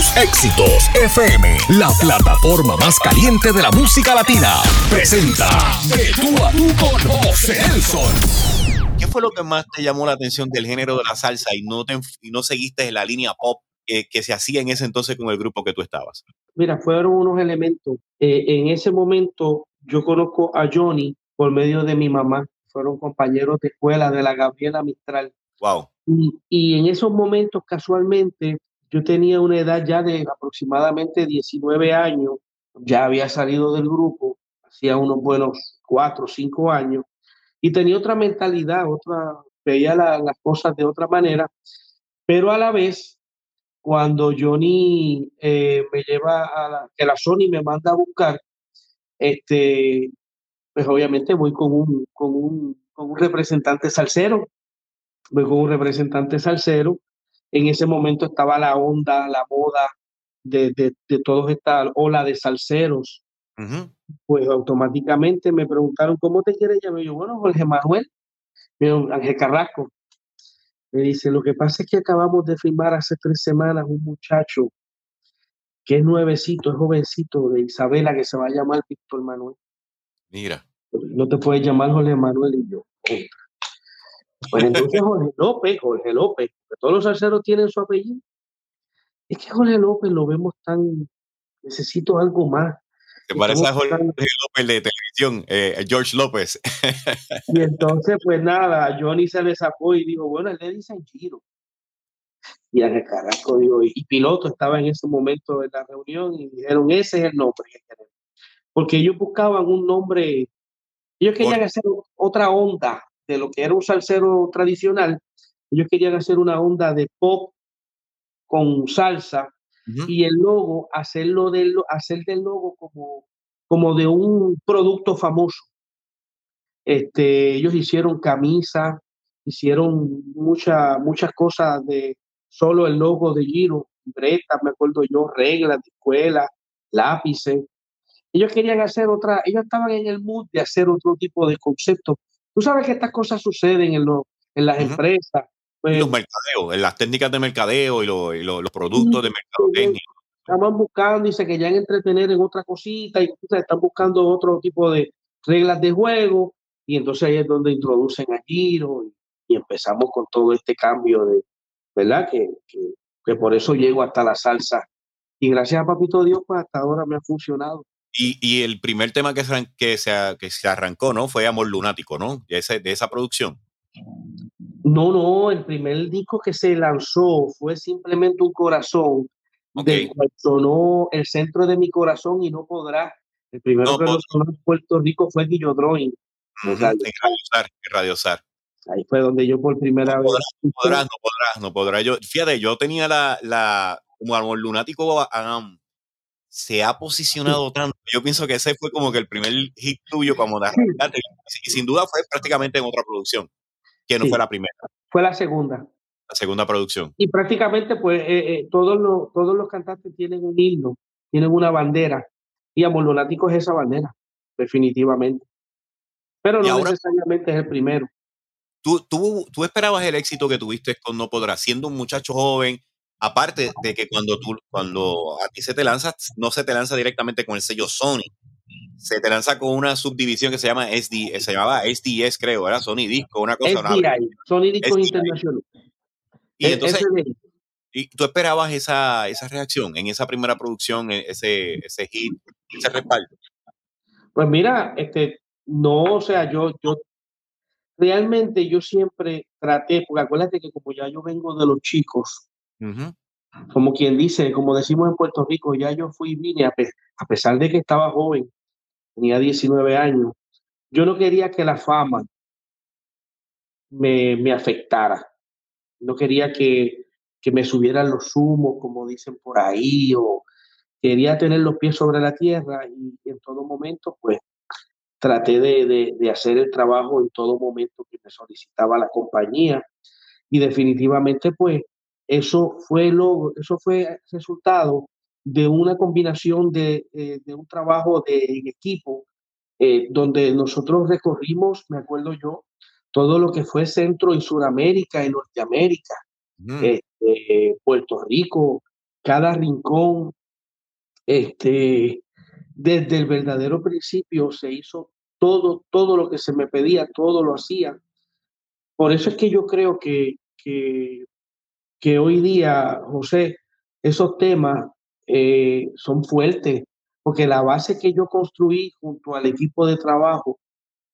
Tus éxitos FM, la plataforma más caliente de la música latina, presenta De tú a tú con José Nelson. ¿Qué fue lo que más te llamó la atención del género de la salsa y no, te, y no seguiste en la línea pop que, que, se hacía en ese entonces con el grupo que tú estabas? Mira, fueron unos elementos. Eh, en ese momento yo conozco a Johnny por medio de mi mamá. Fueron compañeros de escuela de la Gabriela Mistral. Wow. Y, y en esos momentos, casualmente, yo tenía una edad ya de aproximadamente 19 años, ya había salido del grupo, hacía unos buenos cuatro o cinco años, y tenía otra mentalidad, otra, veía la, las cosas de otra manera, pero a la vez, cuando Johnny eh, me lleva a la, que la Sony me manda a buscar, este, pues obviamente voy con un, con un, con un representante salsero, voy con un representante salsero, en ese momento estaba la onda, la moda de, de, de toda esta ola de salseros. Uh -huh. Pues automáticamente me preguntaron, ¿cómo te quieres llamar? yo, bueno, Jorge Manuel, Ángel Carrasco. Me dice, lo que pasa es que acabamos de firmar hace tres semanas un muchacho que es nuevecito, es jovencito de Isabela, que se va a llamar Víctor Manuel. Mira. No te puedes llamar Jorge Manuel y yo. Pues entonces Jorge López, Jorge López, todos los salseros tienen su apellido. Es que Jorge López lo vemos tan, necesito algo más. ¿Te parece a Jorge tan... López de televisión, eh, George López? y entonces, pues nada, Johnny se le sacó y dijo, bueno, él le dicen Giro. Y Ángel Carrasco dijo, y Piloto estaba en ese momento en la reunión y dijeron, ese es el nombre que queremos. Porque ellos buscaban un nombre, ellos querían Por... hacer otra onda de lo que era un salsero tradicional, ellos querían hacer una onda de pop con salsa uh -huh. y el logo, hacerlo del, hacer del logo como, como de un producto famoso. Este, ellos hicieron camisas, hicieron mucha, muchas cosas de solo el logo de Giro, libretas, me acuerdo yo, reglas de escuela, lápices. Ellos querían hacer otra, ellos estaban en el mood de hacer otro tipo de concepto Tú sabes que estas cosas suceden en, lo, en las uh -huh. empresas. Pues, los mercadeos, en las técnicas de mercadeo y, lo, y lo, los productos de mercadotecnia. Estaban buscando y se querían entretener en otra cosita y entonces están buscando otro tipo de reglas de juego y entonces ahí es donde introducen a Giro y, y empezamos con todo este cambio de, ¿verdad? Que, que, que, por eso llego hasta la salsa y gracias a Papito Dios pues hasta ahora me ha funcionado. Y, y, el primer tema que se, que, se, que se arrancó, ¿no? Fue Amor Lunático, ¿no? De, ese, de esa producción. No, no, el primer disco que se lanzó fue simplemente un corazón, okay. del cual sonó el centro de mi corazón y no podrá. El primero no, que lo sonó en Puerto Rico fue Guillo Drawing. Uh -huh, en Radio Sar, en Radio Sar. Ahí fue donde yo por primera no vez. Podrás, no podrás, no podrás, no podrás. Yo, fíjate, yo tenía la, la como Amor Lunático um, se ha posicionado tanto. Yo pienso que ese fue como que el primer hit tuyo como de arrancarte. Y sin duda fue prácticamente en otra producción, que no sí. fue la primera. Fue la segunda. La segunda producción. Y prácticamente, pues, eh, eh, todos, los, todos los cantantes tienen un himno, tienen una bandera. Y Amor Lunático es esa bandera, definitivamente. Pero no ahora, necesariamente es el primero. ¿tú, tú, tú esperabas el éxito que tuviste con No Podrás, siendo un muchacho joven, aparte de que cuando tú cuando a ti se te lanza no se te lanza directamente con el sello Sony se te lanza con una subdivisión que se llama SD se llamaba SDS creo era Sony Disco una cosa SDI, una, Sony Disco Internacional. Y entonces y tú esperabas esa, esa reacción en esa primera producción e, ese ese hit ese respaldo. Pues mira este no o sea yo yo realmente yo siempre traté porque acuérdate que como ya yo vengo de los chicos Como quien dice, como decimos en Puerto Rico, ya yo fui y vine, a, pesar de que estaba joven, tenía 19 años, yo no quería que la fama me, me afectara. No quería que, que, me subieran los humos, como dicen por ahí, o quería tener los pies sobre la tierra y, y en todo momento, pues, traté de, de, de hacer el trabajo en todo momento que me solicitaba la compañía y definitivamente, pues, eso fue, lo, eso fue resultado de una combinación de, eh, de un trabajo de, en equipo, eh, donde nosotros recorrimos, me acuerdo yo, todo lo que fue Centro y Suramérica y Norteamérica, mm. eh, Puerto Rico, cada rincón, este, desde el verdadero principio se hizo todo, todo lo que se me pedía, todo lo hacía. Por eso es que yo creo que, que, que hoy día, José, esos temas eh, son fuertes, porque la base que yo construí junto al equipo de trabajo,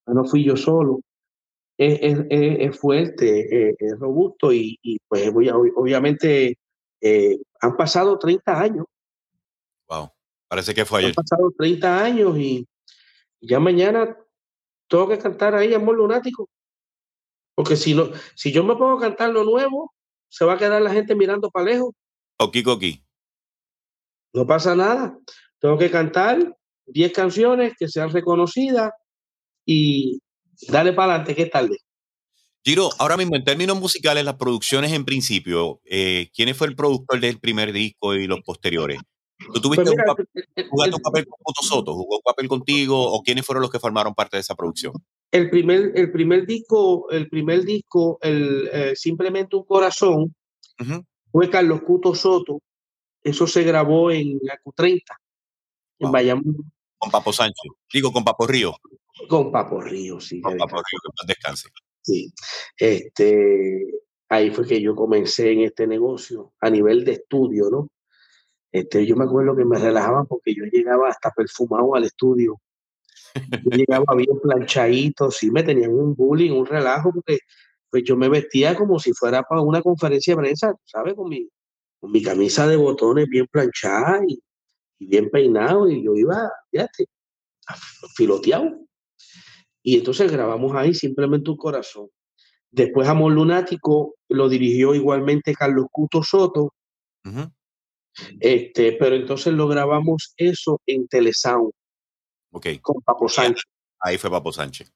no fui yo solo, es, es, fuerte, es, robusto y, y pues voy obviamente eh, han pasado 30 años. Wow, parece que fue ayer. Han pasado 30 años y ya mañana tengo que cantar ahí Amor Lunático. Porque si, no, si yo me pongo a cantar lo nuevo, se va a quedar la gente mirando para lejos. Oki, coqui. No pasa nada. Tengo que cantar 10 canciones que sean reconocidas y dale para adelante, que es tarde. Giro, ahora mismo en términos musicales, las producciones en principio, eh, ¿quién fue el productor del primer disco y los posteriores? ¿Tú tuviste pues un, papel, un papel con Puto Soto? ¿Jugó un papel contigo? ¿O quiénes fueron los que formaron parte de esa producción? El primer, el primer disco, el primer disco, el, eh, Simplemente un Corazón, fue Carlos Puto Soto. Eso se grabó en la Q30, en Bayamón. Con Papo Sánchez. Digo, con Papo Río. Con Papo Río, sí. Con Papo Río, que más descanse. Sí. Este, ahí fue que yo comencé en este negocio a nivel de estudio, ¿no? Este, yo me acuerdo que me relajaba porque yo llegaba hasta perfumado al estudio. Yo llegaba bien planchadito, sí me tenían un bullying, un relajo, porque pues yo me vestía como si fuera para una conferencia de prensa, ¿sabes? Con mi, con mi camisa de botones bien planchada y, bien peinado, y yo iba, fíjate, filoteado. Y entonces grabamos ahí simplemente un corazón. Después Amor Lunático lo dirigió igualmente Carlos Cuto Soto. Este, pero entonces lo grabamos eso en Telesound. Ok. Con Papo Sánchez. Ahí fue Papo Sánchez.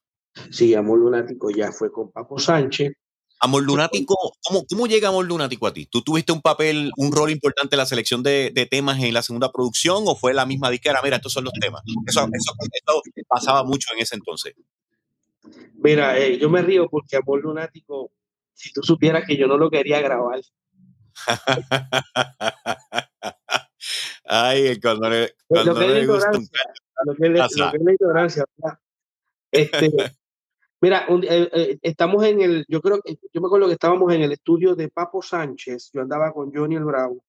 Sí, Amor Lunático ya fue con Papo Sánchez. Amor Lunático, ¿cómo, ¿cómo llega Amor Lunático a ti? ¿Tú tuviste un papel, un rol importante en la selección de, de temas en la segunda producción o fue la misma disquera? Mira, estos son los temas. Eso, eso, eso pasaba mucho en ese entonces. Mira, eh, yo me río porque Amor Lunático, si tú supieras que yo no lo quería grabar. Ay, cuando le, cuando lo que le gusta un lo que, le, lo que es la ignorancia. Este, mira, eh, eh, estamos en el, yo creo que, yo me acuerdo que estábamos en el estudio de Papo Sánchez, yo andaba con Johnny el Bravo,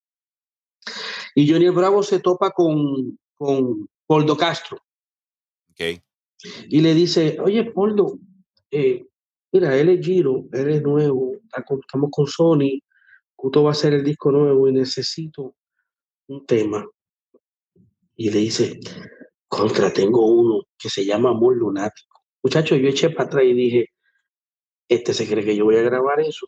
y Johnny el Bravo se topa con, con Poldo Castro. Okay y le dice, oye, Poldo, eh, mira, él es Giro, él es nuevo, estamos con Sony, Cuto va a hacer el disco nuevo y necesito un tema. Y le dice, contra, tengo uno que se llama Amor Lunático. Muchachos, yo eché para atrás y dije, este se cree que yo voy a grabar eso.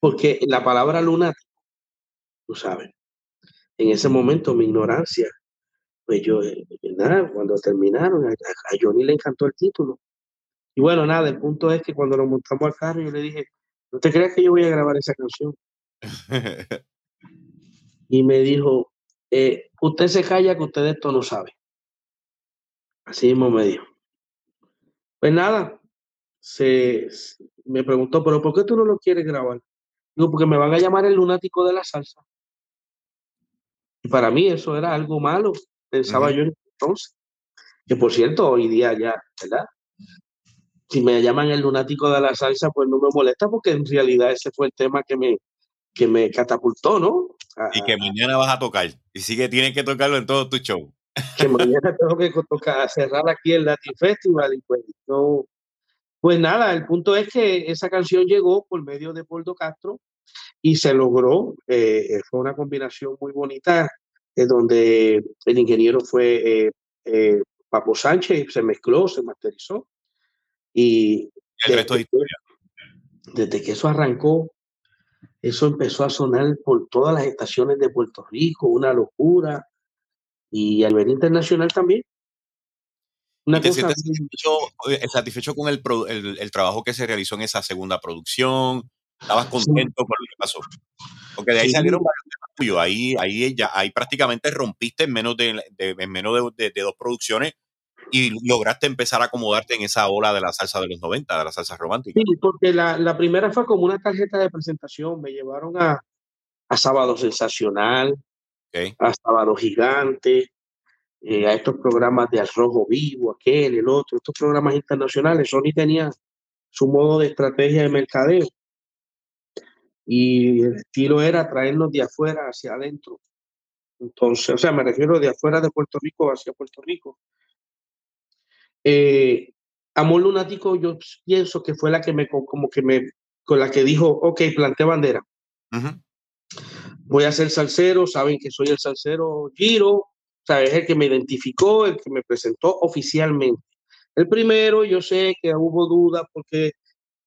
Porque la palabra lunático, tú sabes, en ese momento mi ignorancia pues yo, eh, nada, cuando terminaron, a, Johnny le encantó el título. Y bueno, nada, el punto es que cuando nos montamos al carro, yo le dije, ¿no te crees que yo voy a grabar esa canción? y me dijo, eh, usted se calla que usted esto no sabe. Así mismo me dijo. Pues nada, se, me preguntó, ¿pero por qué tú no lo quieres grabar? Digo, porque me van a llamar el lunático de la salsa. Y para mí eso era algo malo pensaba yo entonces. Que por cierto, hoy día ya, ¿verdad? Si me llaman el lunático de la salsa, pues no me molesta porque en realidad ese fue el tema que me, que me catapultó, ¿no? y que mañana vas a tocar. Y sí que tienes que tocarlo en todo tu show. Que mañana tengo que tocar, cerrar aquí el Latin Festival y pues no. Pues nada, el punto es que esa canción llegó por medio de Poldo Castro y se logró. Eh, fue una combinación muy bonita donde el ingeniero fue eh, eh, Papo Sánchez, se mezcló, se masterizó. Y desde, desde que eso arrancó, eso empezó a sonar por todas las estaciones de Puerto Rico, una locura, y a nivel internacional también. Una ¿Te sientes satisfecho, con el, el, trabajo que se realizó en esa segunda producción? ¿Estabas contento por lo que pasó? Porque de ahí salieron varios temas tuyos. Ahí, ahí, ya, ahí prácticamente rompiste en menos de, en menos de, dos producciones y lograste empezar a acomodarte en esa ola de la salsa de los 90, de la salsa romántica. Sí, porque la, la primera fue como una tarjeta de presentación. Me llevaron a, a Sábado Sensacional, Okay. a Sábado Gigante, eh, a estos programas de Al Rojo Vivo, aquel, el otro, estos programas internacionales. Sony tenía su modo de estrategia de mercadeo y el estilo era traernos de afuera hacia adentro. Entonces, o sea, me refiero de afuera de Puerto Rico hacia Puerto Rico. Eh, Amor Lunático, yo pienso que fue la que me, como que me, con la que dijo, ok, planté bandera. Ujú. Voy a ser salsero, saben que soy el salsero Giro, sabes, el que me identificó, el que me presentó oficialmente. El primero, yo sé que hubo dudas porque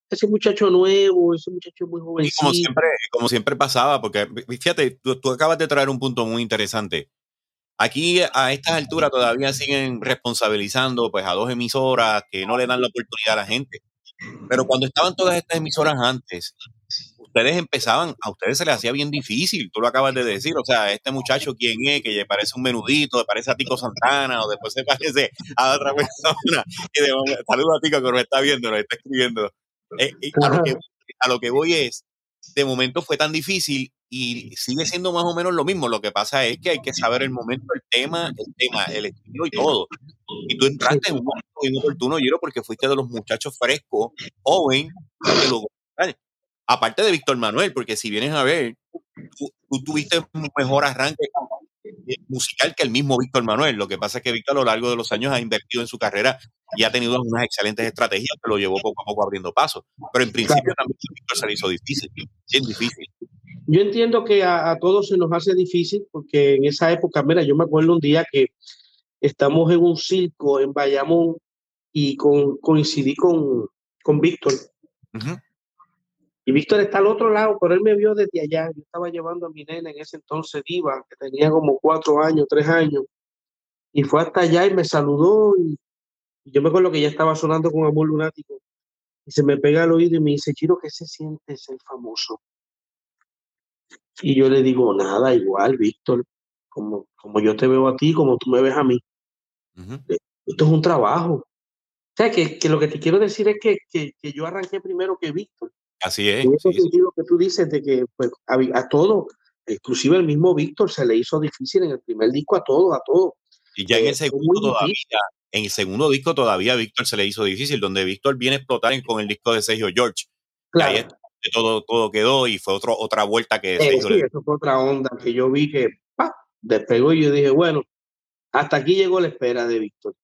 ese muchacho nuevo, ese muchacho muy Y jovencito. como siempre, como siempre pasaba, porque fíjate, tú, tú acabas de traer un punto muy interesante. Aquí a estas alturas todavía siguen responsabilizando pues a dos emisoras que no le dan la oportunidad a la gente. Pero cuando estaban todas estas emisoras antes, ustedes empezaban, a ustedes se les hacía bien difícil, tú lo acabas de decir, o sea, este muchacho quién es, que le parece un menudito, le parece a Tico Santana, o después se parece a otra persona. Y de momento- saludo a Tico que nos está viendo, nos está escribiendo. Eh, a, lo que, a lo que voy es, de momento fue tan difícil y sigue siendo más o menos lo mismo. Lo que pasa es que hay que saber el momento, el tema, el tema, el estilo y todo. Y tú entraste en un momento bien oportuno, Giro, porque fuiste de los muchachos frescos, joven, que lo Aparte de Víctor Manuel, porque si vienes a ver, tú, tú tuviste un mejor arranque musical que el mismo Víctor Manuel. Lo que pasa es que Víctor a lo largo de los años ha invertido en su carrera y ha tenido unas excelentes estrategias que lo llevó poco a poco abriendo paso. Pero en principio también Víctor se le hizo difícil, bien difícil. Yo entiendo que a, a todos se nos hace difícil porque en esa época, mira, yo me acuerdo un día que estamos en un circo en Bayamón y con, coincidí con, con Víctor. Ujú. Y Víctor está al otro lado, pero él me vio desde allá. Yo estaba llevando a mi nena en ese entonces, Diva, que tenía como cuatro años, tres años. Y fue hasta allá y me saludó. Y, y yo me acuerdo que ya estaba sonando con Amor Lunático. Y se me pega al oído y me dice, Chiro, ¿qué se siente ser famoso? Y yo le digo, nada, igual, Víctor, como, como yo te veo a ti, como tú me ves a mí. Ujú. Esto es un trabajo. O sea, que, que lo que te quiero decir es que, que, que yo arranqué primero que Víctor. Así es. En ese sí, sí. sentido que tú dices de que pues, a, a todo, inclusive el mismo Víctor se le hizo difícil en el primer disco a todo, a todo. Y ya en Eh, el segundo todavía, en el segundo disco todavía Víctor se le hizo difícil, donde Víctor viene a explotar con el disco de Sergio George. Y ahí Claro, donde todo, todo quedó y fue otro, otra vuelta que eh, Sergio sí, le eso fue otra onda que yo vi que despegó y yo dije, bueno, hasta aquí llegó la espera de Víctor.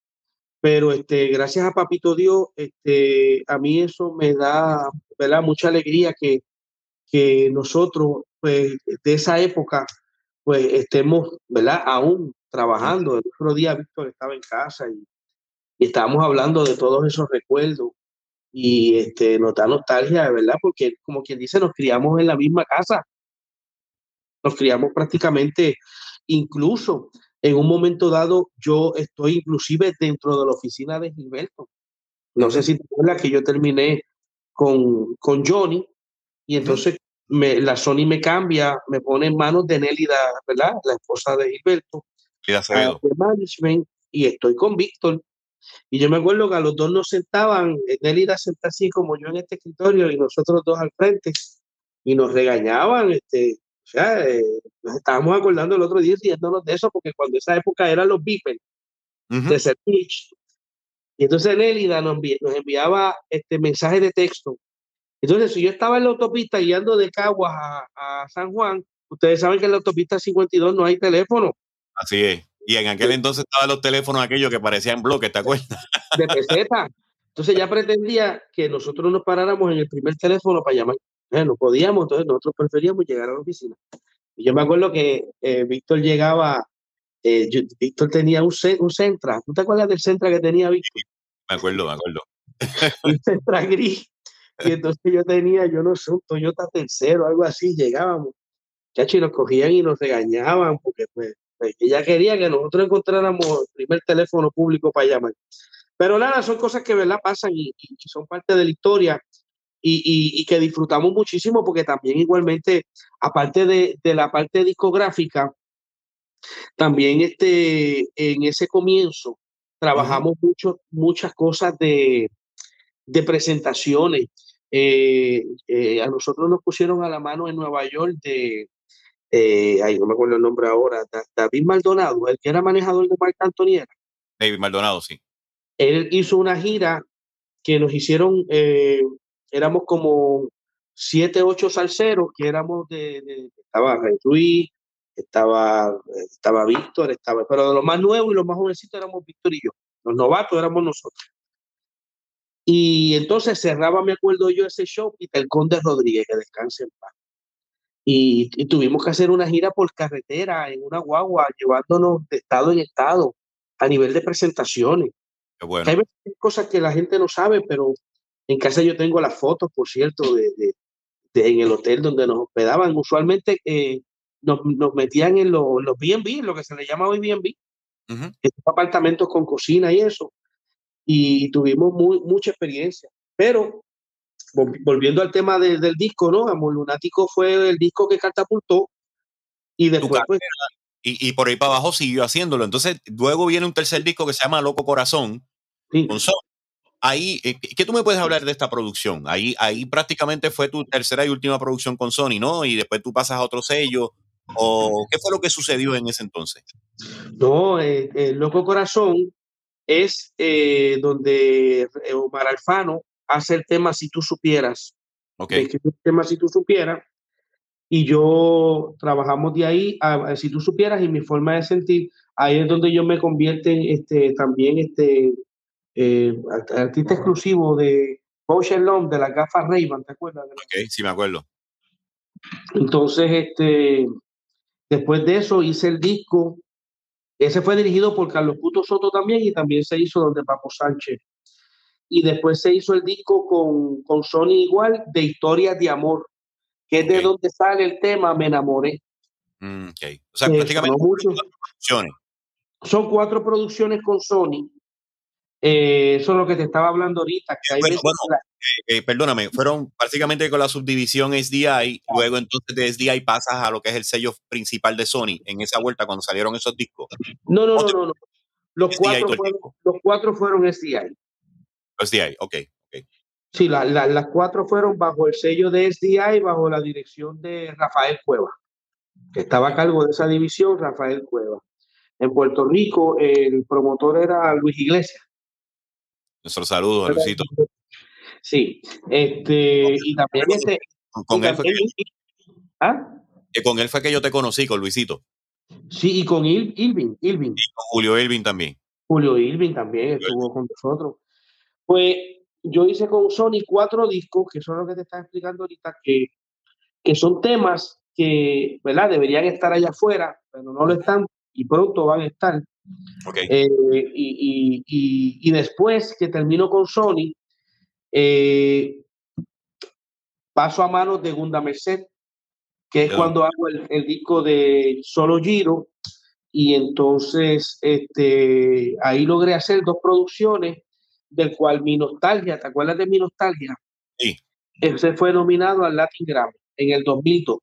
Pero este, gracias a Papito Dios, este, a mí eso me da ¿verdad? mucha alegría que, que nosotros, pues, de esa época, pues estemos, ¿verdad? Aún trabajando. El otro día Víctor estaba en casa y, y estábamos hablando de todos esos recuerdos y este, nos da nostalgia, ¿verdad? Porque como quien dice, nos criamos en la misma casa. Nos criamos prácticamente, incluso en un momento dado, yo estoy inclusive dentro de la oficina de Gilberto. No sé si te acuerdas que yo terminé con, con Johnny y entonces me, la Sony me cambia, me pone en manos de Nélida, ¿verdad? La esposa de Gilberto, Frida a- Acevedo. de management y estoy con Víctor. Y yo me acuerdo que a los dos nos sentaban, eh, Nélida senta así como yo en este escritorio y nosotros dos al frente y nos regañaban, este, o sea, eh, nos estábamos acordando el otro día riéndonos de eso porque cuando esa época eran los beepers de Serpich. Y entonces Nélida nos, envi- nos enviaba este mensaje de texto. Entonces, si yo estaba en la autopista guiando de Caguas a, a San Juan, ustedes saben que en la autopista 52 no hay teléfono Así es. Y en aquel entonces estaban los teléfonos aquellos que parecían bloques, ¿te acuerdas? de peseta. Entonces ya pretendía que nosotros nos paráramos en el primer teléfono para llamar. Eh, no podíamos, entonces nosotros preferíamos llegar a la oficina. Y yo me acuerdo que eh, Víctor llegaba, eh, yo- Víctor tenía un, un Centra. ¿Tú te acuerdas del Centra que tenía Víctor? Me acuerdo, me acuerdo. un Centra gris. Y entonces yo tenía, yo no sé, un Toyota tercero, algo así, llegábamos. Chacho, y nos cogían y nos regañaban porque pues, pues, ella quería que nosotros encontráramos el primer teléfono público para llamar. Pero nada, son cosas que ¿verdad? pasan y- y son parte de la historia y, y- y que disfrutamos muchísimo porque también igualmente, aparte de, de la parte discográfica, también este, en ese comienzo, trabajamos mucho, muchas cosas de, de presentaciones. Eh, eh, a nosotros nos pusieron a la mano en Nueva York de, eh, ay, no me acuerdo el nombre ahora, David Maldonado, el que era manejador de Marc Antoniera. David Maldonado, sí. Él hizo una gira que nos hicieron, éramos como siete, ocho salseros, que éramos de, de estaba Ruiz, estaba, estaba Víctor, estaba, pero de los más nuevos y los más jovencitos éramos Víctor y yo. Los novatos éramos nosotros. Y entonces cerraba, me acuerdo yo, ese show y el Conde Rodríguez, que descanse en paz. Y, tuvimos que hacer una gira por carretera en una guagua, llevándonos de estado en estado a nivel de presentaciones. bueno. Hay cosas que la gente no sabe, pero en casa yo tengo las fotos, por cierto, de, de, en el hotel donde nos hospedaban. Usualmente eh, nos, nos, metían en los, los B&B, lo que se le llama hoy B&B, apartamentos con cocina y eso y tuvimos muy, mucha experiencia. Pero volviendo al tema del disco, ¿no? Amor Lunático fue el disco que catapultó y después... Pues y, y, por ahí para abajo siguió haciéndolo. Entonces, luego viene un tercer disco que se llama Loco Corazón. Con Ahí, eh, ¿qué tú me puedes hablar de esta producción? Ahí, ahí prácticamente fue tu tercera y última producción con Sony, ¿no? Y después tú pasas a otro sello. ¿O qué fue lo que sucedió en ese entonces? No, eh, eh Loco Corazón es eh, donde Omar Alfano hace el tema Si tú supieras. Ok. El tema Si tú supieras. Y yo trabajamos de ahí, a, si tú supieras, y mi forma de sentir, ahí es donde yo me convierto en este, también este, eh, artista exclusivo de Potion Long, de la gafa ray ¿te acuerdas? Ok, sí me acuerdo. Entonces, este, después de eso hice el disco ese fue dirigido por Carlos Puto Soto también y también se hizo donde Papo Sánchez. Y después se hizo el disco con, con Sony igual de Historias de Amor, que es de donde sale el tema Me enamoré. Mm, okay. O sea, prácticamente son Son cuatro producciones con Sony eh, eso es lo que te estaba hablando ahorita. Eh, perdóname, fueron básicamente con la subdivisión SDI, luego entonces de SDI pasas a lo que es el sello principal de Sony en esa vuelta cuando salieron esos discos. No, no, no, no, Los, cuatro fueron, los cuatro fueron SDI. SDI, ok. Sí, las cuatro fueron bajo el sello de SDI, bajo la dirección de Rafael Cueva, que estaba a cargo de esa división, Rafael Cueva. En Puerto Rico, el promotor era Luis Iglesias. Nuestro saludo, Luisito. Sí, este, y también este. Con, él fue que, ¿ah? que con él fue que yo te conocí, con Luisito. Sí, y con Il, Ilvin, Ilvin. Y con Julio Ilvin también. Julio Ilvin también estuvo con nosotros. Pues yo hice con Sony cuatro discos, que son los que te están explicando ahorita, que, que son temas que, ¿verdad? Deberían estar allá afuera, pero no lo están y pronto van a estar. Eh, y, después que termino con Sony, eh, paso a manos de Gunda Merced, que es cuando hago el, disco de Solo Giro. Y entonces este, ahí logré hacer dos producciones, del cual mi nostalgia, ¿te acuerdas de mi nostalgia? Sí. Ese fue nominado al Latin Grammy en el 2002.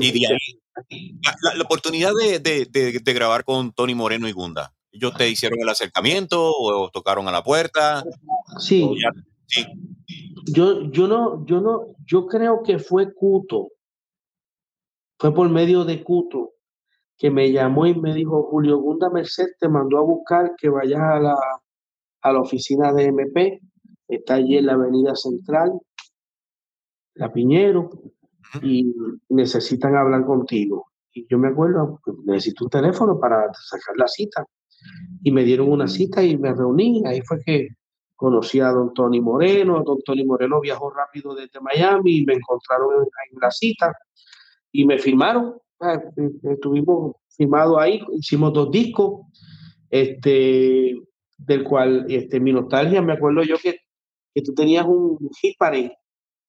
Y de ahí, la, oportunidad de, grabar con Tony Moreno y Gunda, ¿ellos te hicieron el acercamiento o tocaron a la puerta? Sí. Yo, yo no, yo no, yo creo que fue Cuto. Fue por medio de Cuto que me llamó y me dijo, Julio Gunda Merced te mandó a buscar que vayas a la, a la oficina de MP, está allí en la avenida central, La Piñero, y necesitan hablar contigo. Y yo me acuerdo, necesito un teléfono para sacar la cita. Y me dieron una cita y me reuní. Ahí fue que conocí a don Tony Moreno. Don Tony Moreno viajó rápido desde Miami y me encontraron en, la cita y me firmaron. Ah, eh, estuvimos firmados ahí, hicimos dos discos, este, del cual este, mi nostalgia, me acuerdo yo que, que tú tenías un hit parade.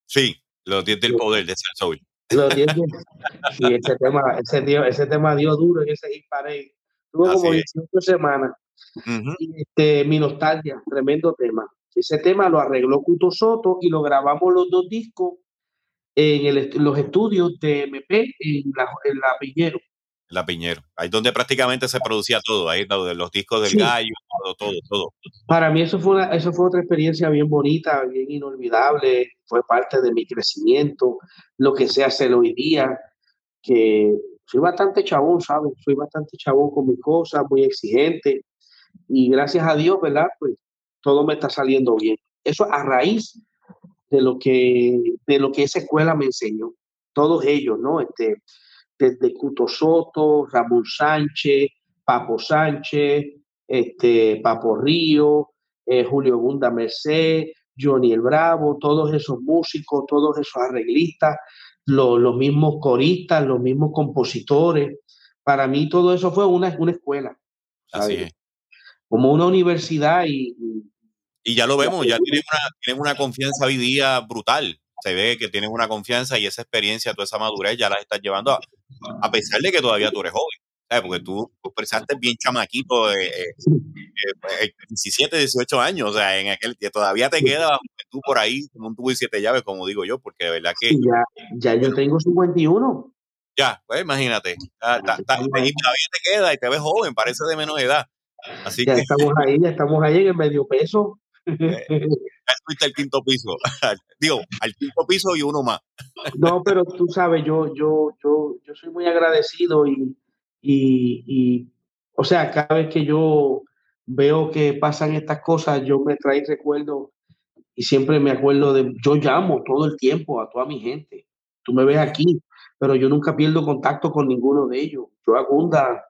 Sí. Los 10 del poder de Soul. Los 10 Sí, ese tema, ese, ese tema dio duro en ese hit parade. Tuvo como 18 semanas. y este, mi nostalgia, tremendo tema. Ese tema lo arregló Cuto Soto y lo grabamos los dos discos en el, los estudios de MP en la, en la Piñero. La Piñero. Ahí donde prácticamente se producía todo, ahí los discos del gallo, todo, todo, todo. Para mí eso fue, una, eso fue otra experiencia bien bonita, bien inolvidable, fue parte de mi crecimiento, lo que sé hacer hoy día, que soy bastante chabón, ¿sabes? Soy bastante chabón con mis cosas, muy exigente, y gracias a Dios, ¿verdad? Pues todo me está saliendo bien. Eso a raíz de lo que, de lo que esa escuela me enseñó. Todos ellos, ¿no? Este, desde Cuto Soto, Ramón Sánchez, Papo Sánchez, este, Papo Río, eh, Julio Bunda Merced, Johnny el Bravo, todos esos músicos, todos esos arreglistas, los mismos coristas, los mismos compositores. Para mí todo eso fue una, una escuela. Así es. Como una universidad y, y ya lo vemos, ya tienen una, tienen una confianza hoy día brutal. Se ve que tienen una confianza y esa experiencia, toda esa madurez ya la estás llevando a, a pesar de que todavía tú eres joven. Porque tú, tú pensaste bien chamaquito, de eh, 17, 18 años, o sea, en aquel que todavía te queda tú por ahí como un tubo y siete llaves, como digo yo, porque de verdad que... ya, ya yo tengo 51. Ya, pues imagínate, todavía te queda y te ves joven, parece de menos edad. Así ya que, estamos ahí, ya estamos ahí en el medio peso. Eh, al quinto piso. Digo, al quinto piso y uno más. no, pero tú sabes, yo, yo, yo, yo soy muy agradecido y, y, y, o sea, cada vez que yo veo que pasan estas cosas, yo me trae recuerdos y siempre me acuerdo de, yo llamo todo el tiempo a toda mi gente. Tú me ves aquí, pero yo nunca pierdo contacto con ninguno de ellos. Yo agunda,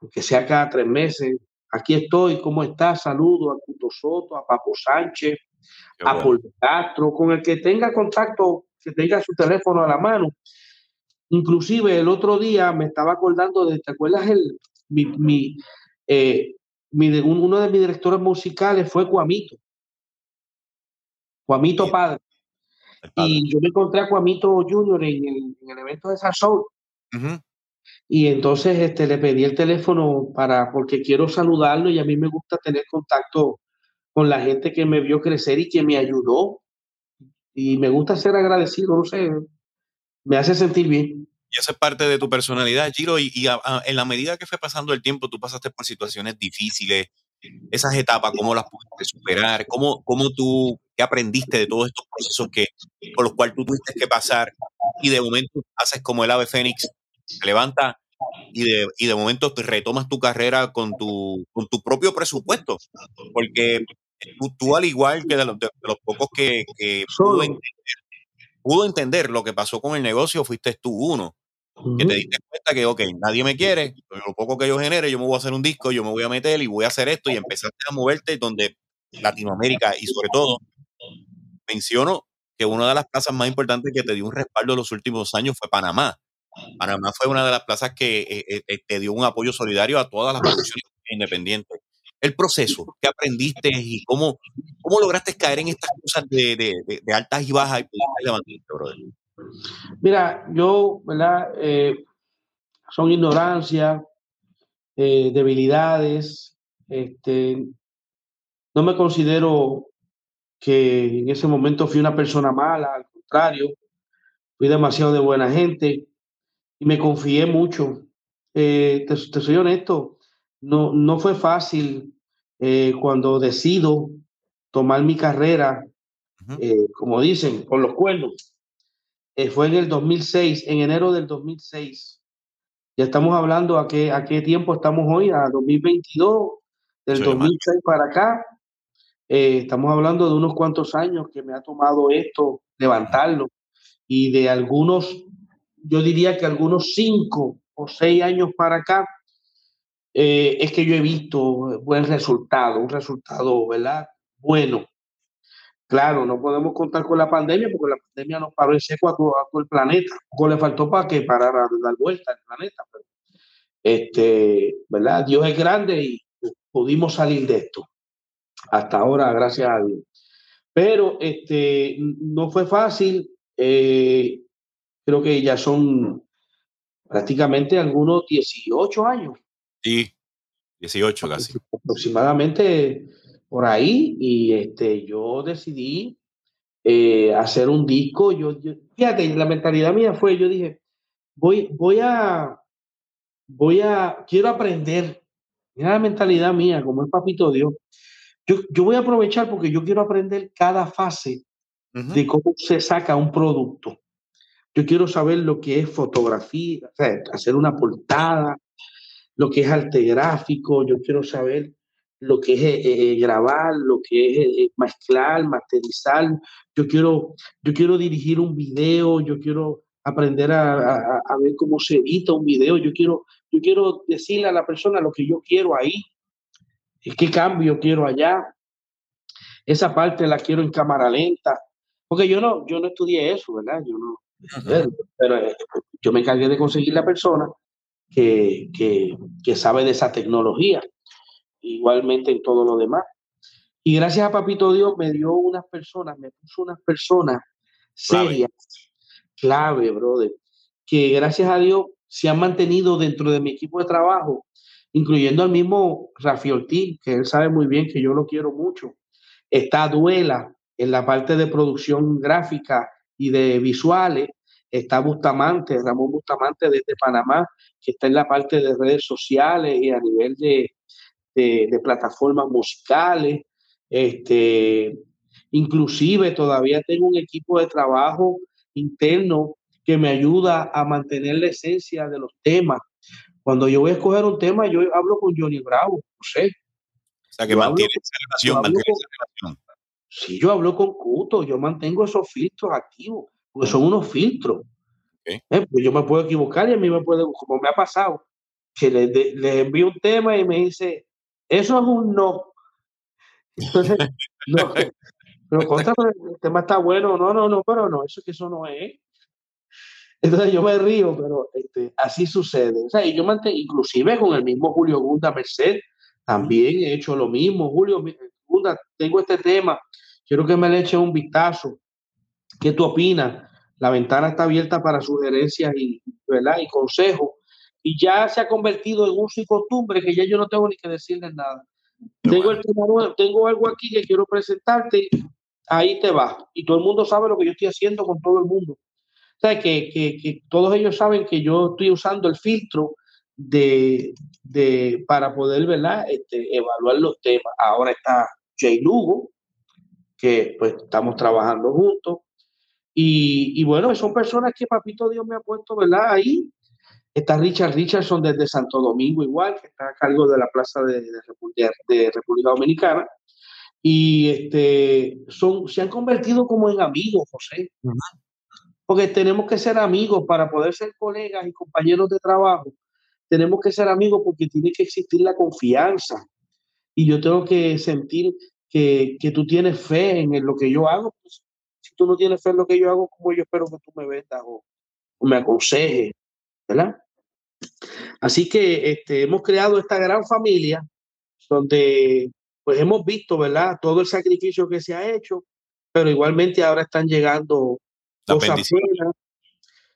aunque sea cada tres meses, aquí estoy, ¿cómo estás? Saludo a Cuto Soto, a Papo Sánchez, a bueno. Castro, con el que tenga contacto, que tenga su teléfono a la mano. Inclusive el otro día me estaba acordando de, ¿te acuerdas? El, mi, mi, eh, mi, uno de mis directores musicales fue Cuamito. Cuamito padre. padre. Y yo me encontré a Cuamito Junior en el, en el evento de Sazón. Uh -huh. Y entonces este, le pedí el teléfono para, porque quiero saludarlo y a mí me gusta tener contacto con la gente que me vio crecer y que me ayudó. Y me gusta ser agradecido, no sé, me hace sentir bien. Y esa es parte de tu personalidad, Giro, y, y en la medida que fue pasando el tiempo, tú pasaste por situaciones difíciles, esas etapas, cómo las pudiste superar, cómo, cómo tú, qué aprendiste de todos estos procesos que, por los cuales tú tuviste que pasar, y de momento haces como el ave fénix, levanta y de, y de momento te retomas tu carrera con tu, con tu propio presupuesto, porque tú, tú al igual que de los, de los pocos que, que pudo, entender, pudo, entender, lo que pasó con el negocio, fuiste tú uno, uh -huh. que te diste cuenta que, ok, nadie me quiere, lo poco que yo genere, yo me voy a hacer un disco, yo me voy a meter y voy a hacer esto y empezaste a moverte donde Latinoamérica y sobre todo menciono que una de las plazas más importantes que te dio un respaldo en los últimos años fue Panamá. Panamá fue una de las plazas que eh, eh, te dio un apoyo solidario a todas las producciones independientes. El proceso, ¿qué aprendiste y cómo, cómo lograste caer en estas cosas de, altas y bajas y levantarte, brother? Mira, yo, ¿verdad? Eh, son ignorancia, eh, debilidades. Este, no me considero que en ese momento fui una persona mala, al contrario, fui demasiado de buena gente y me confié mucho. Eh, te, te, soy honesto, no, no fue fácil eh, cuando decido tomar mi carrera, uh -huh. eh, como dicen, con los cuernos. Eh, fue en el 2006, en enero del 2006. Ya estamos hablando a qué, a qué tiempo estamos hoy, a 2022, del sí, 2006 para acá. Eh, estamos hablando de unos cuantos años que me ha tomado esto, levantarlo, y de algunos yo diría que algunos cinco o seis años para acá, eh, es que yo he visto buen resultado, un resultado, ¿verdad? Bueno. Claro, no podemos contar con la pandemia porque la pandemia nos paró en seco a todo, a todo el planeta. O le faltó para que parara de dar vuelta al planeta. Pero, este, ¿verdad? Dios es grande y pudimos salir de esto. Hasta ahora, gracias a Dios. Pero este, no fue fácil. Eh, creo que ya son prácticamente algunos 18 años. Sí, 18 casi. Aproximadamente por ahí. Y este, yo decidí eh, hacer un disco. Yo, yo, fíjate, la mentalidad mía fue, yo dije, voy, voy a, voy a, quiero aprender. Mira la mentalidad mía, como es papito Dios. Yo, yo voy a aprovechar porque yo quiero aprender cada fase de cómo se saca un producto. Yo quiero saber lo que es fotografía, hacer una portada, lo que es arte gráfico, yo quiero saber lo que es eh, eh, grabar, lo que es eh, mezclar, masterizar. Yo quiero, yo quiero dirigir un video, yo quiero aprender a, a, ver cómo se edita un video, yo quiero, yo quiero decirle a la persona lo que yo quiero ahí, qué cambio quiero allá. Esa parte la quiero en cámara lenta, porque yo no, yo no estudié eso, ¿verdad? Yo no, pero, yo me encargué de conseguir la persona que, que, que sabe de esa tecnología igualmente en todo lo demás. Y gracias a Papito Dios me dio unas personas, me puso unas personas serias, clave, brother, que gracias a Dios se han mantenido dentro de mi equipo de trabajo, incluyendo al mismo Rafi Ortiz, que él sabe muy bien que yo lo quiero mucho. Está Duela en la parte de producción gráfica y de visuales. Está Bustamante, Ramón Bustamante desde Panamá, que está en la parte de redes sociales y a nivel de, de, plataformas musicales, este, inclusive todavía tengo un equipo de trabajo interno que me ayuda a mantener la esencia de los temas. Cuando yo voy a escoger un tema, yo hablo con Johnny Bravo, no sé. O sea, que mantiene esa relación, mantiene esa relación. Sí, yo hablo con Cuto, yo mantengo esos filtros activos, porque son unos filtros. Eh, pues yo me puedo equivocar y a mí me puede, como me ha pasado, que le, le envío un tema y me dice, eso es un no. Entonces, no. Pero contra, el tema está bueno, no, no, no, pero no, eso que eso no es. Entonces yo me río, pero este, así sucede. O sea, y yo mantengo, inclusive con el mismo Julio Gunda Merced, también he hecho lo mismo. Julio Gunda, tengo este tema, quiero que me le eche un vistazo. ¿Qué tú opinas? La ventana está abierta para sugerencias y, ¿verdad? y consejos y ya se ha convertido en un y costumbre que ya yo no tengo ni que decirles nada. Tengo, tengo algo aquí que quiero presentarte, ahí te va. Y todo el mundo sabe lo que yo estoy haciendo con todo el mundo. O sea, que, que, que todos ellos saben que yo estoy usando el filtro de, de para poder ¿verdad? Este, evaluar los temas. Ahora está Jay Lugo, que pues estamos trabajando juntos. Y, y, bueno, son personas que Papito Dios me ha puesto ¿verdad? ahí Está Richard Richardson desde Santo Domingo igual, que está a cargo de la Plaza de, República, Dominicana. Y este, son, se han convertido como en amigos, José. Porque tenemos que ser amigos para poder ser colegas y compañeros de trabajo. Tenemos que ser amigos porque tiene que existir la confianza. Y yo tengo que sentir que, que tú tienes fe en lo que yo hago. Pues, si tú no tienes fe en lo que yo hago, como yo espero que tú me vendas o, o me aconsejes? ¿Verdad? Así que este, hemos creado esta gran familia donde pues hemos visto, ¿verdad? Todo el sacrificio que se ha hecho, pero igualmente ahora están llegando las bendiciones.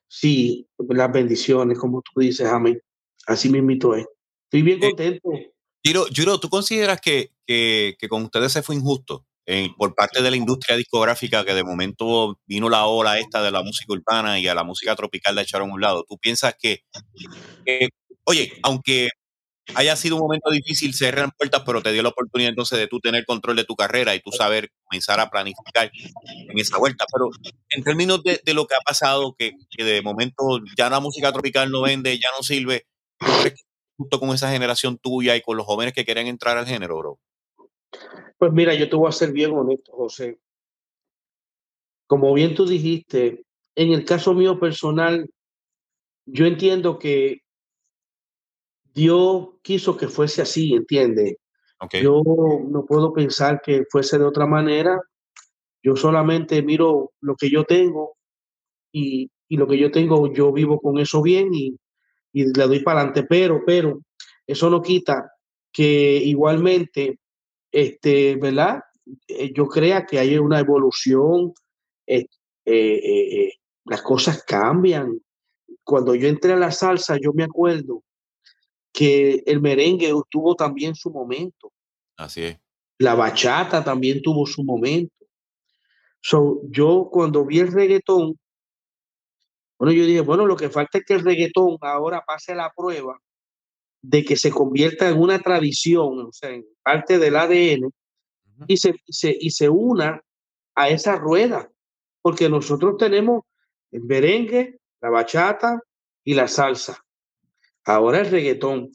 Sí, las bendiciones, como tú dices, amén. Así mismo es. Estoy bien contento. Giro, ¿tú consideras que, que, que, con ustedes se fue injusto por parte de la industria discográfica que de momento vino la ola esta de la música urbana y a la música tropical la echaron a un lado? ¿Tú piensas que oye, aunque haya sido un momento difícil, cerrar puertas, pero te dio la oportunidad entonces de tú tener control de tu carrera y tú saber comenzar a planificar en esa vuelta. Pero en términos de, lo que ha pasado, que, de momento ya la música tropical no vende, ya no sirve, que justo con esa generación tuya y con los jóvenes que quieren entrar al género, bro? Pues mira, yo te voy a ser bien honesto, José. Como bien tú dijiste, en el caso mío personal, yo entiendo que Dios quiso que fuese así, ¿entiendes? Yo no puedo pensar que fuese de otra manera. Yo solamente miro lo que yo tengo y, lo que yo tengo, yo vivo con eso bien y, le doy para adelante. Pero, pero, eso no quita que igualmente, este, ¿verdad? Eh, yo crea que hay una evolución, eh, eh, las cosas cambian. Cuando yo entré a la salsa, yo me acuerdo que el merengue tuvo también su momento. Así es. La bachata también tuvo su momento. So, yo cuando vi el reggaetón, bueno, yo dije, bueno, lo que falta es que el reggaetón ahora pase la prueba de que se convierta en una tradición, o sea, en parte del ADN, y se, se, y se una a esa rueda, porque nosotros tenemos el merengue, la bachata y la salsa. Ahora el reggaetón.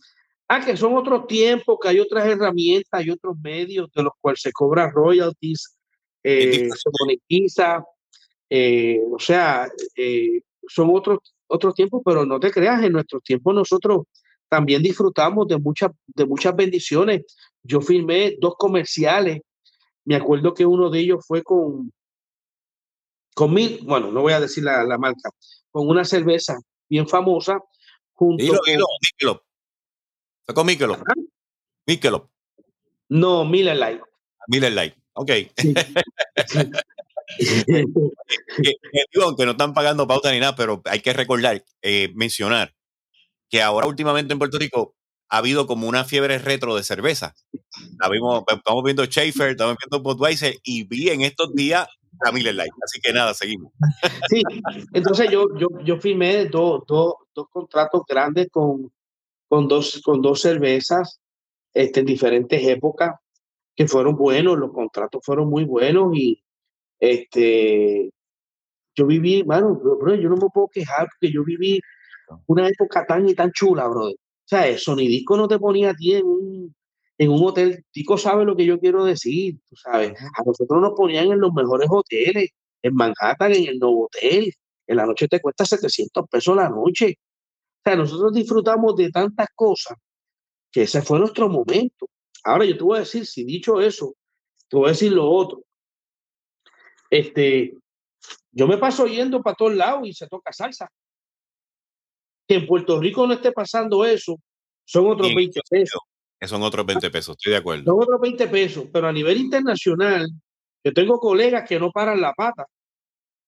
Ah, que son otros tiempos, que hay otras herramientas, hay otros medios de los cuales se cobra royalties, eh, se monetiza, eh, o sea, eh, son otros, otros tiempos, pero no te creas, en nuestros tiempos nosotros también disfrutamos de muchas, de muchas bendiciones. Yo filmé dos comerciales, me acuerdo que uno de ellos fue con, con mil, bueno, no voy a decir la, la marca, con una cerveza bien famosa. Junto Dilo, dilo, Michelob. Con Michelob. Ajá. Michelob. no, Miller Lite. Miller Lite. Ok. Sí. Que- aunque no están pagando pauta ni nada, pero hay que recordar, eh, mencionar que ahora últimamente en Puerto Rico ha habido como una fiebre retro de cerveza. La vimos, estamos viendo Schaefer, estamos viendo Budweiser y vi en estos días a Miller Lite. Así que nada, seguimos. Sí, entonces yo, yo, yo firmé dos, dos, dos contratos grandes con, con, dos, con dos cervezas este, en diferentes épocas que fueron buenos, los contratos fueron muy buenos y este, yo viví, mano, bro, bro, yo no me puedo quejar porque yo viví una época tan y tan chula, brother. O sea, el sonidisco no te ponía a ti en un, en un hotel. Tico sabe lo que yo quiero decir, tú sabes. A nosotros nos ponían en los mejores hoteles, en Manhattan, en el Novotel. En la noche te cuesta 700 pesos la noche. O sea, nosotros disfrutamos de tantas cosas que ese fue nuestro momento. Ahora yo te voy a decir, si dicho eso, te voy a decir lo otro. Este, yo me paso yendo para todos lados y se toca salsa. Que en Puerto Rico no esté pasando eso, son otros Bien, 20 pesos. Que son otros 20 pesos, estoy de acuerdo. Son otros 20 pesos, pero a nivel internacional, yo tengo colegas que no paran la pata.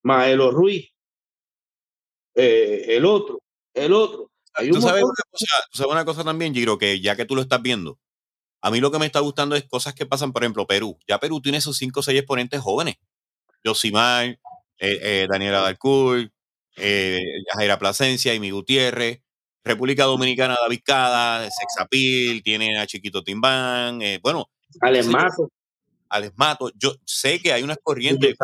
Maelo Ruiz, eh, el otro, el otro. Hay ¿Tú sabes, una cosa, tú sabes una cosa también, Giro, que ya que tú lo estás viendo, a mí lo que me está gustando es cosas que pasan, por ejemplo, Perú. Ya Perú tiene sus 5 o 6 exponentes jóvenes. Josimar, eh, eh, Daniela Dalcourt, eh, Jaira Plasencia, Amy Gutiérrez, República Dominicana, David Cada, Sexapil, tiene a Chiquito Timbán, eh, bueno, Alex. Mato, Alex Mato. Yo sé que hay unas corrientes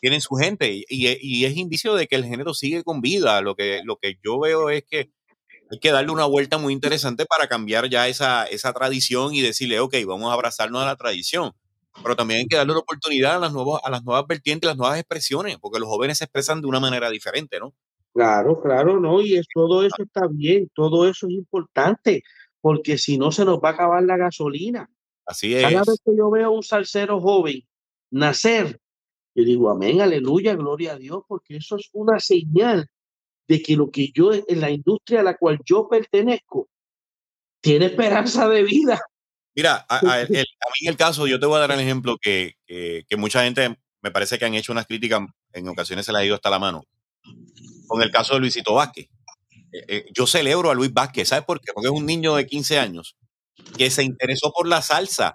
tienen su gente y es indicio de que el género sigue con vida. Lo que, lo que yo veo es que hay que darle una vuelta muy interesante para cambiar ya esa, esa tradición y decirle, ok, vamos a abrazarnos a la tradición. Pero también hay que darle una oportunidad a las, nuevas, a las nuevas vertientes, a las nuevas expresiones, porque los jóvenes se expresan de una manera diferente, ¿no? Claro, claro, no, y es, todo eso está bien, todo eso es importante, porque si no se nos va a acabar la gasolina. Así Cada vez es. que yo veo un salsero joven nacer, yo digo, amén, aleluya, gloria a Dios, porque eso es una señal de que lo que yo, en la industria a la cual yo pertenezco, tiene esperanza de vida. Mira, a, a- el- en el caso, yo te voy a dar el ejemplo que, que, que mucha gente me parece que han hecho unas críticas, en ocasiones se les ha ido hasta la mano. Con el caso de Luisito Vázquez. Eh, eh, yo celebro a Luis Vázquez, ¿sabes por qué? Porque es un niño de 15 años que se interesó por la salsa,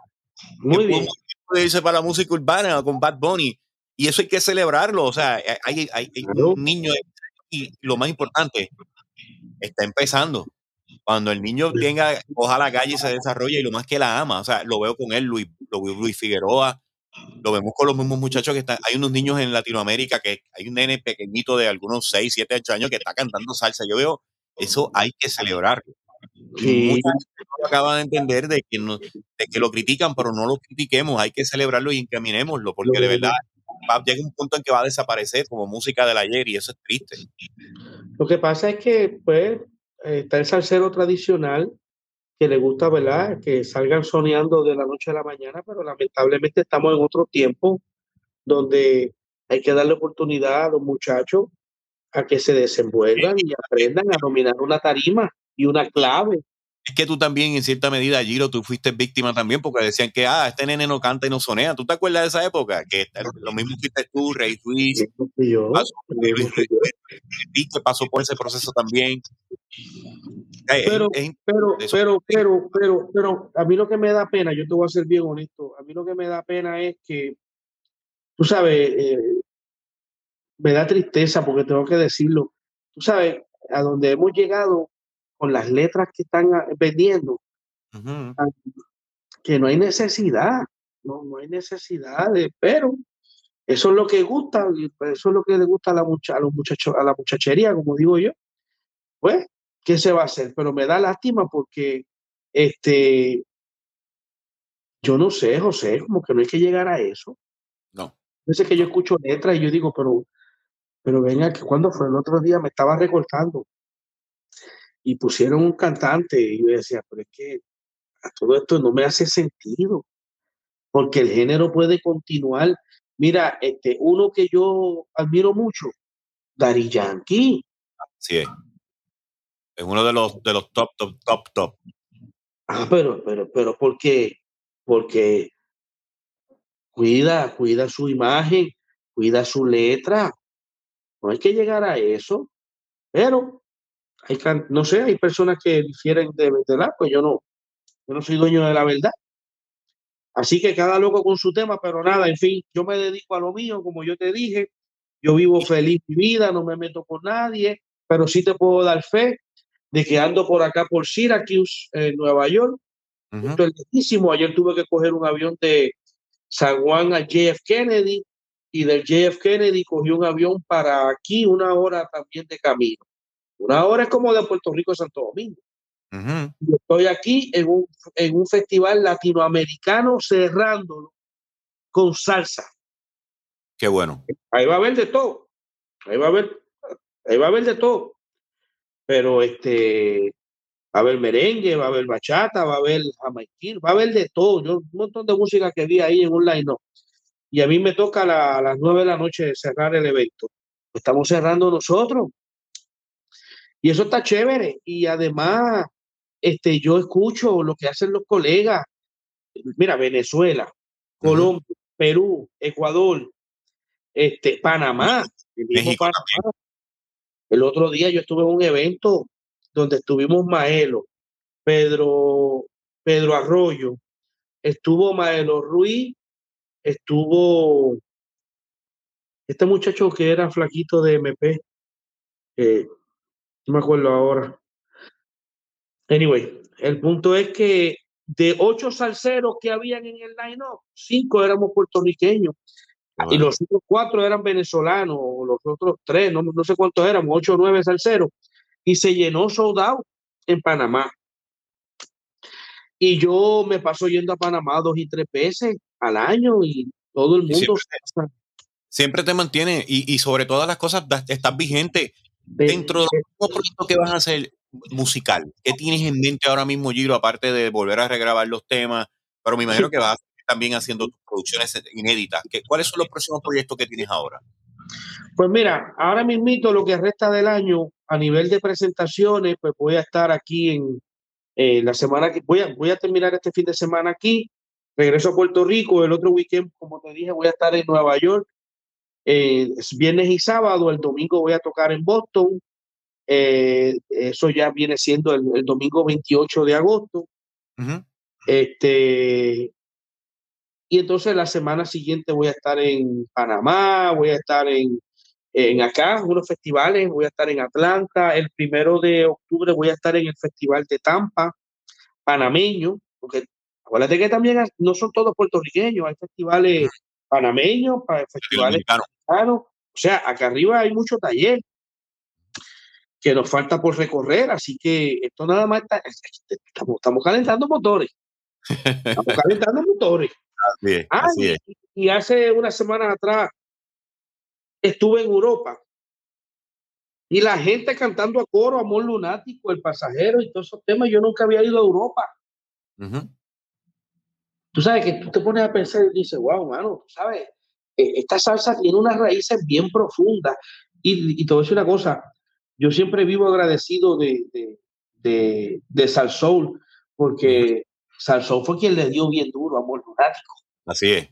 Muy bien. pudo irse para la música urbana con Bad Bunny, y eso hay que celebrarlo. O sea, eh, hay, hay- hay un niño, de- y lo más importante, está empezando. Cuando el niño tenga, coja la calle y se desarrolla y lo más que la ama, o sea, lo veo con él, Luis, lo veo Luis Figueroa, lo vemos con los mismos muchachos que están, hay unos niños en Latinoamérica que hay un nene pequeñito de algunos 6, 7, 8 años que está cantando salsa. Yo veo, eso hay que celebrarlo. Sí. Mucha gente acaba de entender de que, no- de que lo critican, pero no lo critiquemos, hay que celebrarlo y encaminémoslo, porque de verdad va, llega un punto en que va a desaparecer como música del ayer y eso es triste. Lo que pasa es que, pues, está el salsero tradicional que le gusta, ¿verdad? Que salgan soñando de la noche a la mañana, pero lamentablemente estamos en otro tiempo donde hay que darle oportunidad a los muchachos a que se desenvuelvan y aprendan a dominar una tarima y una clave. Es que tú también, en cierta medida, Giro, tú fuiste víctima también porque decían que, ah, este nene no canta y no sonea. ¿Tú te acuerdas de esa época? Que lo mismo fuiste tú, Rey Ruiz, Y yo, pasó, eh, que pasó por ese proceso también. Pero- Pero, pero, pero, pero, pero, a mí lo que me da pena, yo te voy a ser bien honesto, a mí lo que me da pena es que, tú sabes, eh, me da tristeza porque tengo que decirlo, tú sabes, a donde hemos llegado con las letras que están ah, vendiendo, que no hay necesidad, no, no hay necesidad de, pero eso es lo que gusta, eso es lo que le gusta a, la mucha, a los muchachos, a la muchachería, como digo yo. Pues, ¿qué se va a hacer? Pero me da lástima porque este yo no sé, José, como que no hay que llegar a eso. No. Veces que yo escucho letras y yo digo, pero, pero venga, que cuando fue el otro día me estaba recortando y pusieron un cantante y yo decía, pero es que a todo esto no me hace sentido, porque el género puede continuar. Mira, este, uno que yo admiro mucho, Dari Yankee. Sí, Es uno de los, de los top, top, top, top. Ah, pero, pero, pero, ¿por qué? Porque cuida, cuida su imagen, cuida su letra. No hay que llegar a eso, pero hay, no sé, hay personas que difieren de verdad, pues yo no, yo no soy dueño de la verdad. Así que cada loco con su tema, pero nada, en fin, yo me dedico a lo mío, como yo te dije, yo vivo feliz mi vida, no me meto con nadie, pero sí te puedo dar fe de que ando por acá por Syracuse, en Nueva York. Esto es lejísimo. Ayer tuve que coger un avión de San Juan a JF Kennedy y del JF Kennedy cogí un avión para aquí, una hora también de camino. Una hora es como de Puerto Rico a Santo Domingo. estoy aquí en un, en un festival latinoamericano cerrándolo con salsa. Qué bueno. Ahí va a haber de todo. Ahí va a haber, ahí va a haber de todo. Pero este, va a haber merengue, va a haber bachata, va a haber jamaiquín, va a haber de todo. Yo, un montón de música que vi ahí en un line Y a mí me toca a las nueve de la noche cerrar el evento. Estamos cerrando nosotros. Y eso está chévere. Y además, este, yo escucho lo que hacen los colegas. Mira, Venezuela, Colombia, Perú, Ecuador, este, Panamá. México El otro día yo estuve en un evento donde estuvimos Maelo, Pedro, Pedro Arroyo, estuvo Maelo Ruiz, estuvo este muchacho que era flaquito de MP, no me acuerdo ahora. Anyway, el punto es que de ocho salseros que habían en el line-up, cinco éramos puertorriqueños. Y los otros cuatro eran venezolanos, los otros tres, no, no sé cuántos éramos, ocho o nueve salseros. Y se llenó soldado en Panamá. Y yo me paso yendo a Panamá dos y tres veces al año y todo el mundo. Siempre, te mantiene y, y, sobre todas las cosas estás vigente Dentro del proyecto que vas a hacer musical, ¿qué tienes en mente ahora mismo, Giro, aparte de volver a regrabar los temas? Pero me imagino que vas también haciendo producciones inéditas. ¿Cuáles son los próximos proyectos que tienes ahora? Pues mira, ahora mismo lo que resta del año a nivel de presentaciones, pues voy a estar aquí en eh, la semana que voy a, voy a terminar este fin de semana aquí, regreso a Puerto Rico, el otro weekend, como te dije, voy a estar en Nueva York eh, viernes y sábado, el domingo voy a tocar en Boston. Eh, eso ya viene siendo el, domingo 28 de agosto. Este, y entonces la semana siguiente voy a estar en Panamá, voy a estar en, en acá, unos festivales, voy a estar en Atlanta. El primero de octubre voy a estar en el Festival de Tampa, panameño, porque acuérdate que también no son todos puertorriqueños, hay festivales panameños, festivales O sea, acá arriba hay mucho taller que nos falta por recorrer, así que esto nada más está, estamos, calentando motores. Estamos calentando motores. Y, hace unas semanas atrás estuve en Europa y la gente cantando a coro, Amor Lunático, El Pasajero y todos esos temas. Yo nunca había ido a Europa tú sabes que tú te pones a pensar y dices, wow, mano, tú sabes, eh, esta salsa tiene unas raíces bien profundas. Y, y te voy a decir una cosa, yo siempre vivo agradecido de, de, de, de Salsoul, porque Salsoul fue quien le dio bien duro a Amor Lunático. Así es.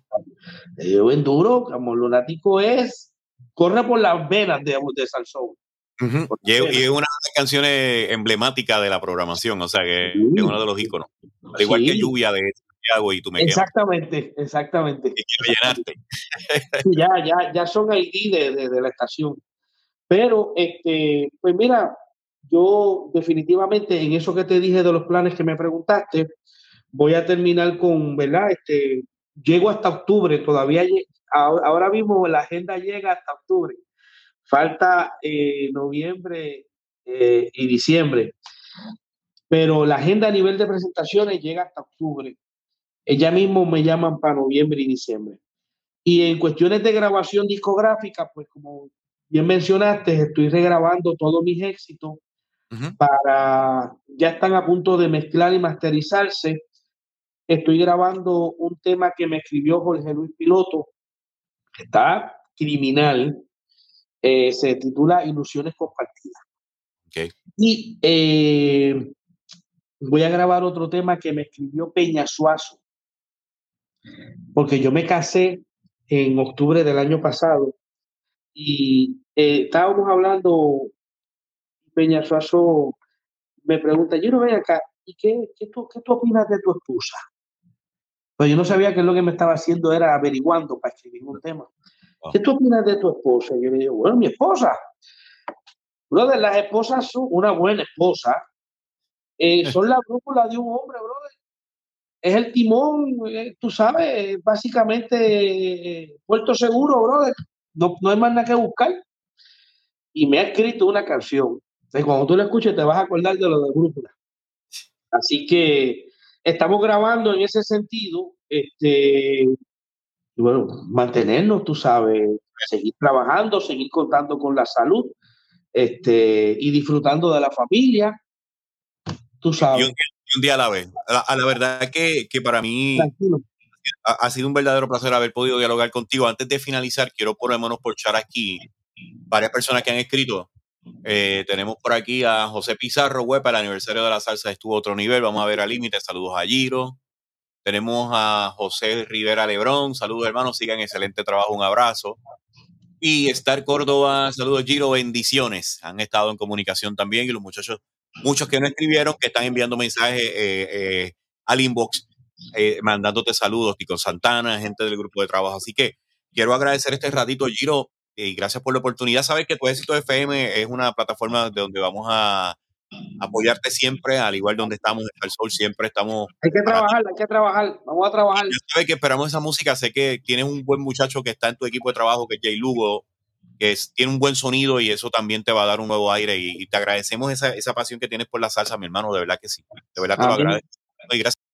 Le dio bien duro, Amor Lunático es, corre por las venas de, de Salsoul. y, es, una de las canciones emblemáticas de la programación, o sea que es uno de los íconos. Al igual que Lluvia de y tú me Exactamente, exactamente. ya, ya, ya son ID de, de, la estación. Pero, este, pues mira, yo definitivamente en eso que te dije de los planes que me preguntaste, voy a terminar con, ¿verdad? Este, llego hasta octubre, todavía ahora mismo la agenda llega hasta octubre. Falta eh, noviembre eh, y diciembre. Pero la agenda a nivel de presentaciones llega hasta octubre. Ella mismo me llaman para noviembre y diciembre. Y en cuestiones de grabación discográfica, pues como bien mencionaste, estoy regrabando todos mis éxitos para, ya están a punto de mezclar y masterizarse. Estoy grabando un tema que me escribió Jorge Luis Piloto, que está criminal, eh, se titula Ilusiones Compartidas. Y eh, voy a grabar otro tema que me escribió Peña Suazo, porque yo me casé en octubre del año pasado y eh, estábamos hablando, Peña Suazo me pregunta, yo no ven acá, ¿y qué, qué, tú, qué tú opinas de tu esposa? Pues yo no sabía que lo que me estaba haciendo era averiguando para escribir un tema. Ah. ¿Qué tú opinas de tu esposa? yo le digo, bueno, mi esposa. Brother, las esposas son una buena esposa. Eh, son la brújula de un hombre, brother. Es el timón, eh, tú sabes, básicamente puerto seguro, brother. No, no hay más nada que buscar. Y me ha escrito una canción. Entonces, cuando tú la escuches, te vas a acordar de lo de brújula. Así que estamos grabando en ese sentido, este, bueno, mantenernos, tú sabes, seguir trabajando, seguir contando con la salud, este, y disfrutando de la familia, tú sabes. Y un, día, a la vez. A la, verdad que, que, para mí ha, ha, sido un verdadero placer haber podido dialogar contigo. Antes de finalizar, quiero por lo menos porchar aquí varias personas que han escrito eh, tenemos por aquí a José Pizarro, web, el aniversario de la salsa estuvo otro nivel. Vamos a ver al límite. Saludos a Giro. Tenemos a José Rivera Lebrón. Saludos, hermanos. Sigan excelente trabajo. Un abrazo. Y Star Córdoba. Saludos, Giro. Bendiciones. Han estado en comunicación también. Y los muchachos, muchos que no escribieron, que están enviando mensajes eh, eh, al inbox, mandándote saludos. Tico Santana, gente del grupo de trabajo. Así que quiero agradecer este ratito, Giro y gracias por la oportunidad. Sabes que Tu Éxito FM es una plataforma de donde vamos a apoyarte siempre, al igual donde estamos en el sol, siempre estamos. Hay que trabajar, hay que trabajar, vamos a trabajar. Yo sabes que esperamos esa música, sé que tienes un buen muchacho que está en tu equipo de trabajo, que es Jay Lugo, que tiene un buen sonido y eso también te va a dar un nuevo aire y, te agradecemos esa, esa, pasión que tienes por la salsa, mi hermano, de verdad que sí, de verdad te lo agradezco. Y gracias